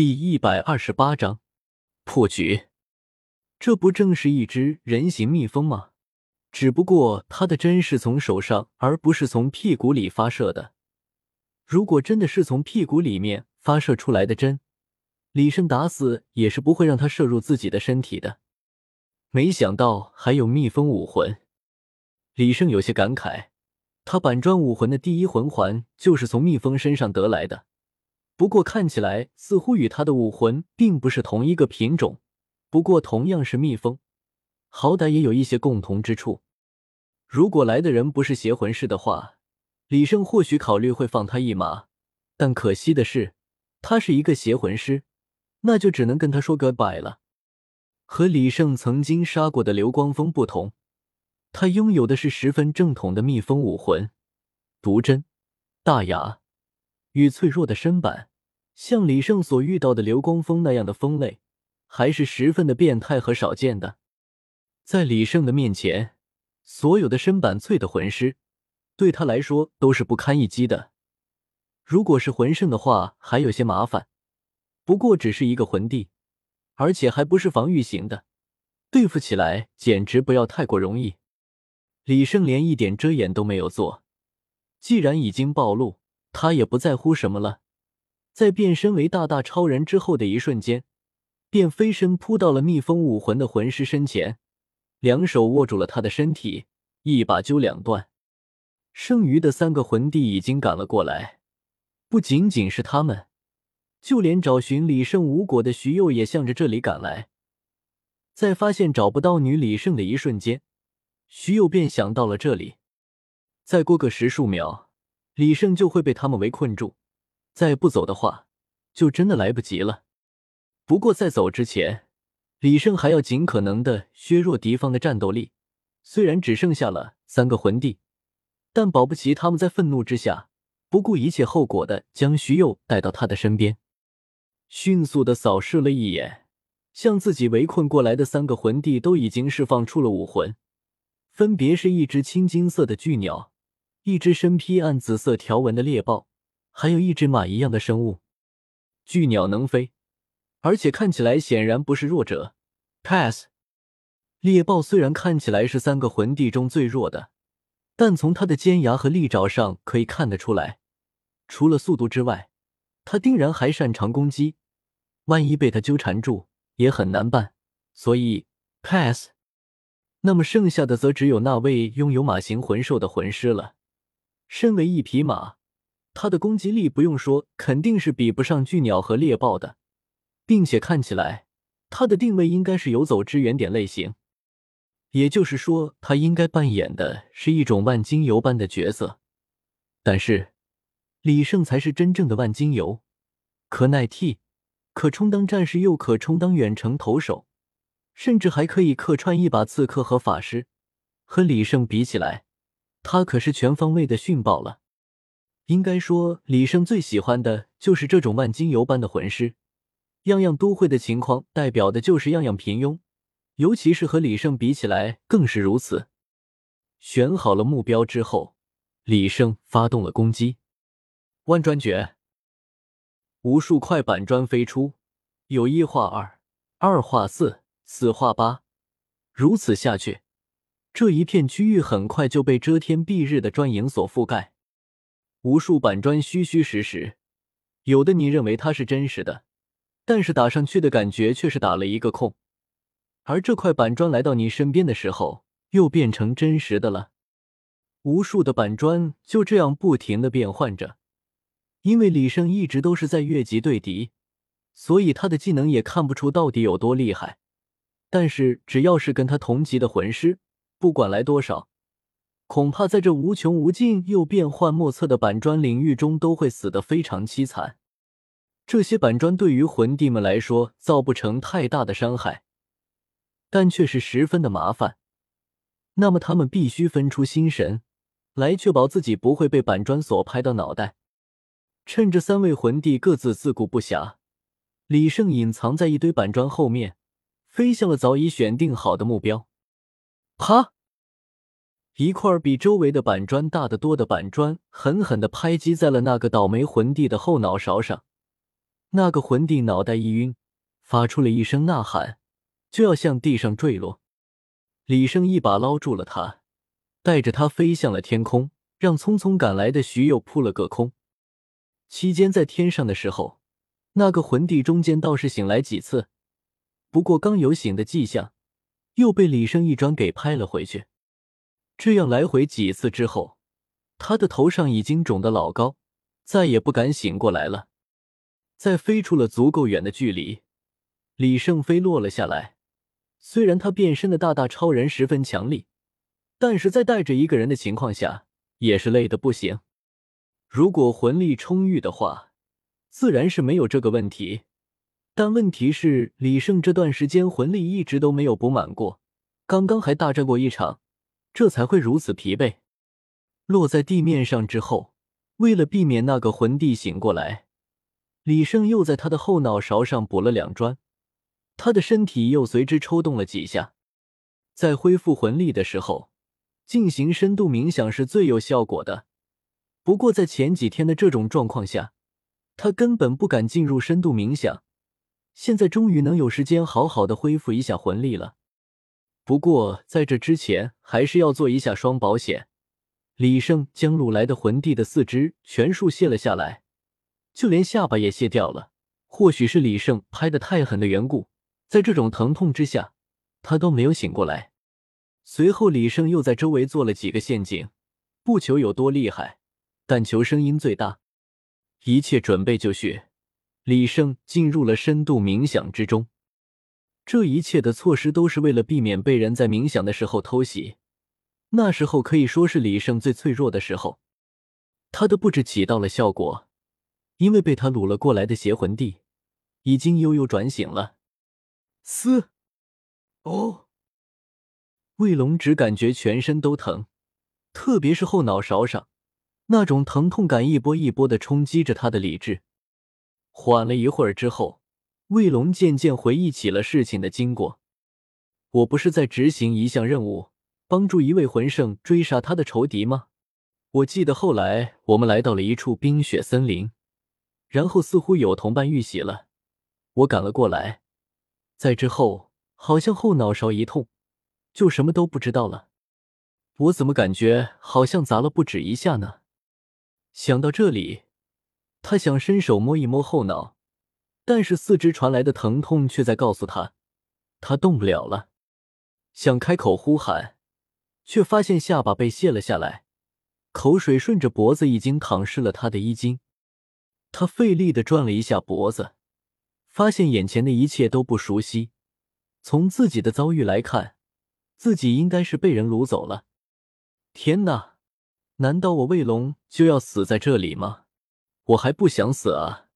第一百二十八章破局。这不正是一只人形蜜蜂吗？只不过它的针是从手上，而不是从屁股里发射的。如果真的是从屁股里面发射出来的针，李胜打死也是不会让它射入自己的身体的。没想到还有蜜蜂武魂，李胜有些感慨。他板砖武魂的第一魂环就是从蜜蜂身上得来的。不过看起来似乎与他的武魂并不是同一个品种，不过同样是蜜蜂，好歹也有一些共同之处。如果来的人不是邪魂师的话，李胜或许考虑会放他一马。但可惜的是，他是一个邪魂师，那就只能跟他说 goodbye 了。和李胜曾经杀过的流光风不同，他拥有的是十分正统的蜜蜂武魂，毒针、大牙与脆弱的身板。像李胜所遇到的流光风那样的风类，还是十分的变态和少见的。在李胜的面前，所有的身板脆的魂师，对他来说都是不堪一击的。如果是魂圣的话，还有些麻烦。不过只是一个魂帝，而且还不是防御型的，对付起来简直不要太过容易。李胜连一点遮掩都没有做，既然已经暴露，他也不在乎什么了。在变身为大大超人之后的一瞬间，便飞身扑到了蜜蜂武魂的魂师身前，两手握住了他的身体，一把揪两断。剩余的三个魂帝已经赶了过来，不仅仅是他们，就连找寻李胜无果的徐佑也向着这里赶来。在发现找不到女李胜的一瞬间，徐佑便想到了这里。再过个十数秒，李胜就会被他们围困住。再不走的话，就真的来不及了。不过在走之前，李胜还要尽可能的削弱敌方的战斗力。虽然只剩下了三个魂帝，但保不齐他们在愤怒之下，不顾一切后果的将徐佑带到他的身边，迅速的扫视了一眼，向自己围困过来的三个魂帝都已经释放出了武魂，分别是一只青金色的巨鸟，一只身披暗紫色条纹的猎豹。还有一只马一样的生物，巨鸟能飞，而且看起来显然不是弱者。Pass。猎豹虽然看起来是三个魂帝中最弱的，但从它的尖牙和利爪上可以看得出来，除了速度之外，它定然还擅长攻击。万一被它纠缠住，也很难办。所以 Pass。那么剩下的则只有那位拥有马形魂兽的魂师了。身为一匹马。他的攻击力不用说，肯定是比不上巨鸟和猎豹的，并且看起来他的定位应该是游走支援点类型，也就是说，他应该扮演的是一种万金油般的角色。但是李胜才是真正的万金油，可耐替，可充当战士，又可充当远程投手，甚至还可以客串一把刺客和法师。和李胜比起来，他可是全方位的逊爆了。应该说，李胜最喜欢的就是这种万金油般的魂师，样样都会的情况，代表的就是样样平庸，尤其是和李胜比起来更是如此。选好了目标之后，李胜发动了攻击。万砖诀，无数块板砖飞出，有一化二，二化四，四化八，如此下去，这一片区域很快就被遮天蔽日的砖影所覆盖。无数板砖虚虚实实，有的你认为它是真实的，但是打上去的感觉却是打了一个空。而这块板砖来到你身边的时候，又变成真实的了。无数的板砖就这样不停的变换着，因为李胜一直都是在越级对敌，所以他的技能也看不出到底有多厉害。但是只要是跟他同级的魂师，不管来多少。恐怕在这无穷无尽又变幻莫测的板砖领域中，都会死得非常凄惨。这些板砖对于魂帝们来说造不成太大的伤害，但却是十分的麻烦。那么他们必须分出心神来，确保自己不会被板砖所拍到脑袋。趁着三位魂帝各自自顾不暇，李胜隐藏在一堆板砖后面，飞向了早已选定好的目标。啪！一块比周围的板砖大得多的板砖狠狠地拍击在了那个倒霉魂帝的后脑勺上，那个魂帝脑袋一晕，发出了一声呐喊，就要向地上坠落。李胜一把捞住了他，带着他飞向了天空，让匆匆赶来的徐佑扑了个空。期间在天上的时候，那个魂帝中间倒是醒来几次，不过刚有醒的迹象，又被李胜一转给拍了回去。这样来回几次之后，他的头上已经肿得老高，再也不敢醒过来了。在飞出了足够远的距离，李胜飞落了下来。虽然他变身的大大超人十分强力，但是在带着一个人的情况下，也是累得不行。如果魂力充裕的话，自然是没有这个问题。但问题是，李胜这段时间魂力一直都没有补满过，刚刚还大战过一场。这才会如此疲惫。落在地面上之后，为了避免那个魂帝醒过来，李胜又在他的后脑勺上补了两砖，他的身体又随之抽动了几下。在恢复魂力的时候，进行深度冥想是最有效果的。不过在前几天的这种状况下，他根本不敢进入深度冥想。现在终于能有时间好好的恢复一下魂力了。不过，在这之前，还是要做一下双保险。李胜将掳来的魂帝的四肢全数卸了下来，就连下巴也卸掉了。或许是李胜拍的太狠的缘故，在这种疼痛之下，他都没有醒过来。随后，李胜又在周围做了几个陷阱，不求有多厉害，但求声音最大。一切准备就绪，李胜进入了深度冥想之中。这一切的措施都是为了避免被人在冥想的时候偷袭。那时候可以说是李胜最脆弱的时候，他的布置起到了效果，因为被他掳了过来的邪魂帝已经悠悠转醒了。嘶！哦，卫龙只感觉全身都疼，特别是后脑勺上那种疼痛感一波一波的冲击着他的理智。缓了一会儿之后。卫龙渐渐回忆起了事情的经过。我不是在执行一项任务，帮助一位魂圣追杀他的仇敌吗？我记得后来我们来到了一处冰雪森林，然后似乎有同伴遇袭了，我赶了过来。在之后，好像后脑勺一痛，就什么都不知道了。我怎么感觉好像砸了不止一下呢？想到这里，他想伸手摸一摸后脑。但是四肢传来的疼痛却在告诉他，他动不了了。想开口呼喊，却发现下巴被卸了下来，口水顺着脖子已经淌湿了他的衣襟。他费力的转了一下脖子，发现眼前的一切都不熟悉。从自己的遭遇来看，自己应该是被人掳走了。天哪，难道我卫龙就要死在这里吗？我还不想死啊！